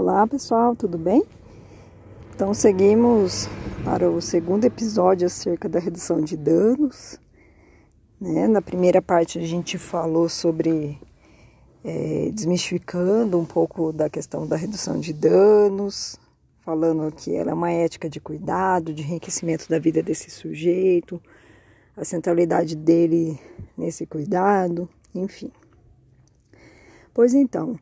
Olá pessoal, tudo bem? Então seguimos para o segundo episódio acerca da redução de danos. Né? Na primeira parte a gente falou sobre é, desmistificando um pouco da questão da redução de danos, falando que ela é uma ética de cuidado, de enriquecimento da vida desse sujeito, a centralidade dele nesse cuidado, enfim. Pois então,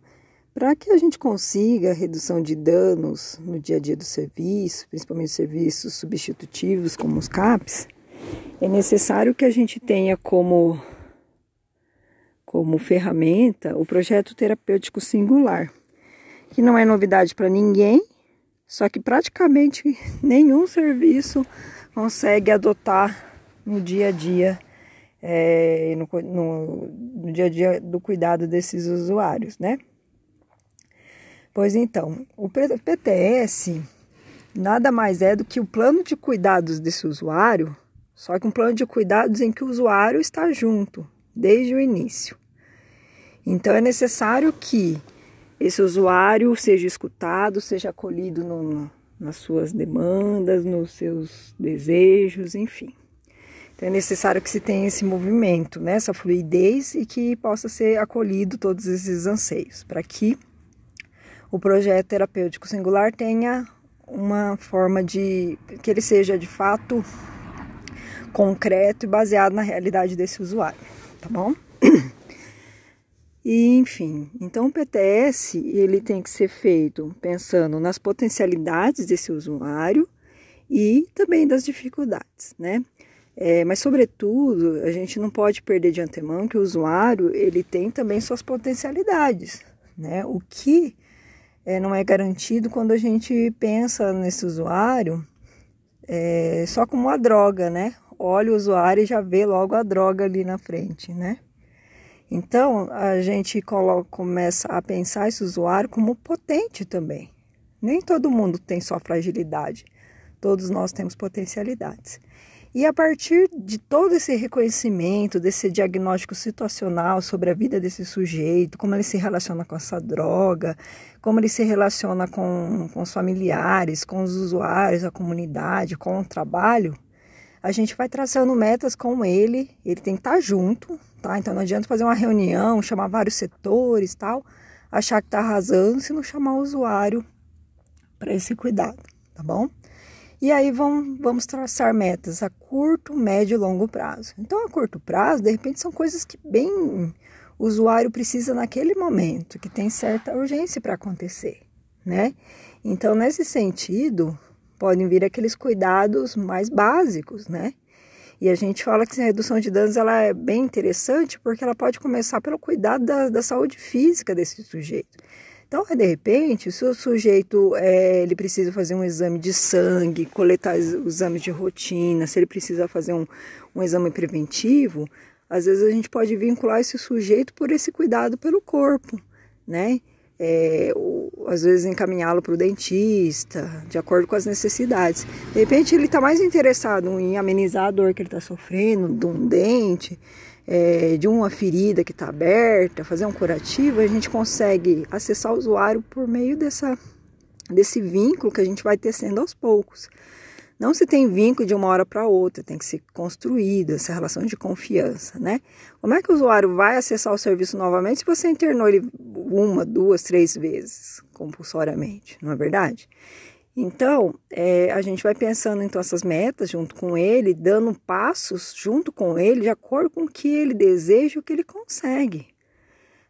para que a gente consiga a redução de danos no dia a dia do serviço, principalmente serviços substitutivos como os CAPs, é necessário que a gente tenha como, como ferramenta o projeto terapêutico singular, que não é novidade para ninguém, só que praticamente nenhum serviço consegue adotar no dia a dia, é, no, no, no dia a dia do cuidado desses usuários, né? Pois então, o PTS nada mais é do que o plano de cuidados desse usuário, só que um plano de cuidados em que o usuário está junto desde o início. Então é necessário que esse usuário seja escutado, seja acolhido no, nas suas demandas, nos seus desejos, enfim. Então é necessário que se tenha esse movimento, né, essa fluidez e que possa ser acolhido todos esses anseios, para que o projeto terapêutico singular tenha uma forma de que ele seja de fato concreto e baseado na realidade desse usuário, tá bom? E enfim, então o PTS ele tem que ser feito pensando nas potencialidades desse usuário e também das dificuldades, né? É, mas sobretudo a gente não pode perder de antemão que o usuário ele tem também suas potencialidades, né? O que é, não é garantido quando a gente pensa nesse usuário é, só como uma droga, né? Olha o usuário e já vê logo a droga ali na frente, né? Então a gente coloca, começa a pensar esse usuário como potente também. Nem todo mundo tem só fragilidade, todos nós temos potencialidades. E a partir de todo esse reconhecimento, desse diagnóstico situacional sobre a vida desse sujeito, como ele se relaciona com essa droga, como ele se relaciona com, com os familiares, com os usuários, a comunidade, com o trabalho, a gente vai traçando metas com ele, ele tem que estar junto, tá? Então não adianta fazer uma reunião, chamar vários setores tal, achar que está arrasando se não chamar o usuário para esse cuidado, tá bom? E aí vamos, vamos traçar metas a curto, médio e longo prazo. Então, a curto prazo, de repente, são coisas que bem o usuário precisa naquele momento, que tem certa urgência para acontecer, né? Então, nesse sentido, podem vir aqueles cuidados mais básicos, né? E a gente fala que a redução de danos ela é bem interessante porque ela pode começar pelo cuidado da, da saúde física desse sujeito. Então, de repente, se o sujeito é, ele precisa fazer um exame de sangue, coletar os exames de rotina, se ele precisa fazer um, um exame preventivo, às vezes a gente pode vincular esse sujeito por esse cuidado pelo corpo, né? É, às vezes encaminhá-lo para o dentista, de acordo com as necessidades. De repente ele está mais interessado em amenizar a dor que ele está sofrendo, de um dente, é, de uma ferida que está aberta, fazer um curativo, a gente consegue acessar o usuário por meio dessa, desse vínculo que a gente vai tecendo aos poucos. Não se tem vínculo de uma hora para outra, tem que ser construída essa relação de confiança, né? Como é que o usuário vai acessar o serviço novamente se você internou ele uma, duas, três vezes compulsoriamente, não é verdade? Então, é, a gente vai pensando então essas metas junto com ele, dando passos junto com ele, de acordo com o que ele deseja o que ele consegue.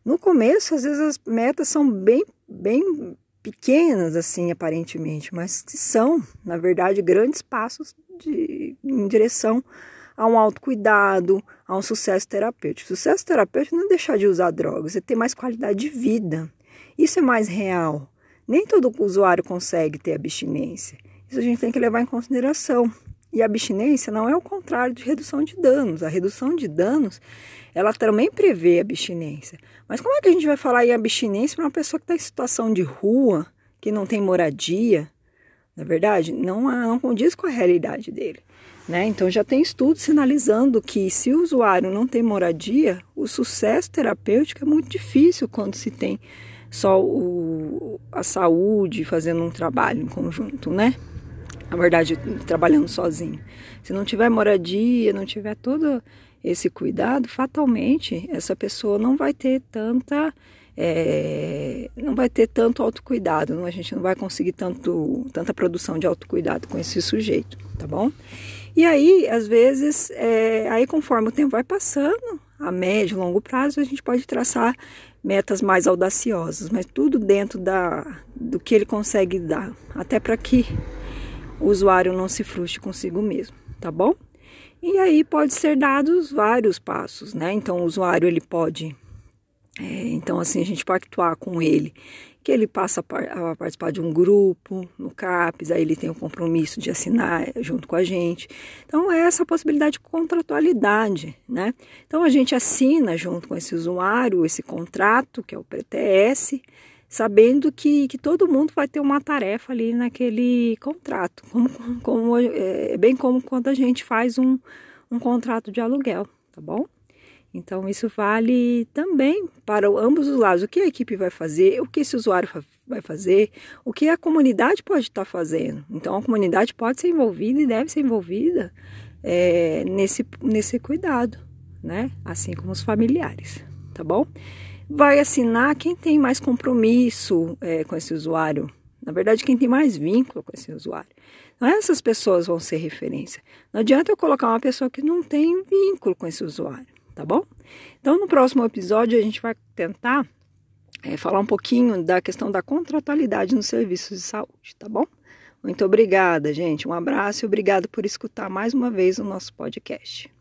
No começo, às vezes as metas são bem, bem pequenas, assim, aparentemente, mas que são, na verdade, grandes passos de, em direção a um autocuidado, a um sucesso terapêutico. Sucesso terapêutico não é deixar de usar drogas, é ter mais qualidade de vida. Isso é mais real. Nem todo usuário consegue ter abstinência. Isso a gente tem que levar em consideração. E abstinência não é o contrário de redução de danos. A redução de danos, ela também prevê abstinência. Mas como é que a gente vai falar em abstinência para uma pessoa que está em situação de rua, que não tem moradia? Na é verdade, não, não condiz com a realidade dele. Né? Então já tem estudos sinalizando que se o usuário não tem moradia, o sucesso terapêutico é muito difícil quando se tem só o, a saúde fazendo um trabalho em conjunto, né? Na verdade, trabalhando sozinho. Se não tiver moradia, não tiver todo esse cuidado, fatalmente essa pessoa não vai ter tanta é, não vai ter tanto autocuidado, a gente não vai conseguir tanto, tanta produção de autocuidado com esse sujeito, tá bom? E aí, às vezes, é, aí conforme o tempo vai passando, a médio e longo prazo, a gente pode traçar metas mais audaciosas, mas tudo dentro da, do que ele consegue dar, até para que o usuário não se frustre consigo mesmo, tá bom? E aí pode ser dados vários passos, né? Então o usuário ele pode é, então, assim, a gente pactuar com ele, que ele passa a participar de um grupo no CAPES, aí ele tem o compromisso de assinar junto com a gente. Então, é essa possibilidade de contratualidade, né? Então, a gente assina junto com esse usuário esse contrato, que é o PTS, sabendo que, que todo mundo vai ter uma tarefa ali naquele contrato, como, como, é, bem como quando a gente faz um, um contrato de aluguel, tá bom? Então, isso vale também para ambos os lados. O que a equipe vai fazer, o que esse usuário vai fazer, o que a comunidade pode estar fazendo. Então, a comunidade pode ser envolvida e deve ser envolvida é, nesse, nesse cuidado, né? Assim como os familiares, tá bom? Vai assinar quem tem mais compromisso é, com esse usuário. Na verdade, quem tem mais vínculo com esse usuário. Então, essas pessoas vão ser referência. Não adianta eu colocar uma pessoa que não tem vínculo com esse usuário tá bom? Então, no próximo episódio, a gente vai tentar é, falar um pouquinho da questão da contratualidade nos serviços de saúde, tá bom? Muito obrigada, gente. Um abraço e obrigado por escutar mais uma vez o nosso podcast.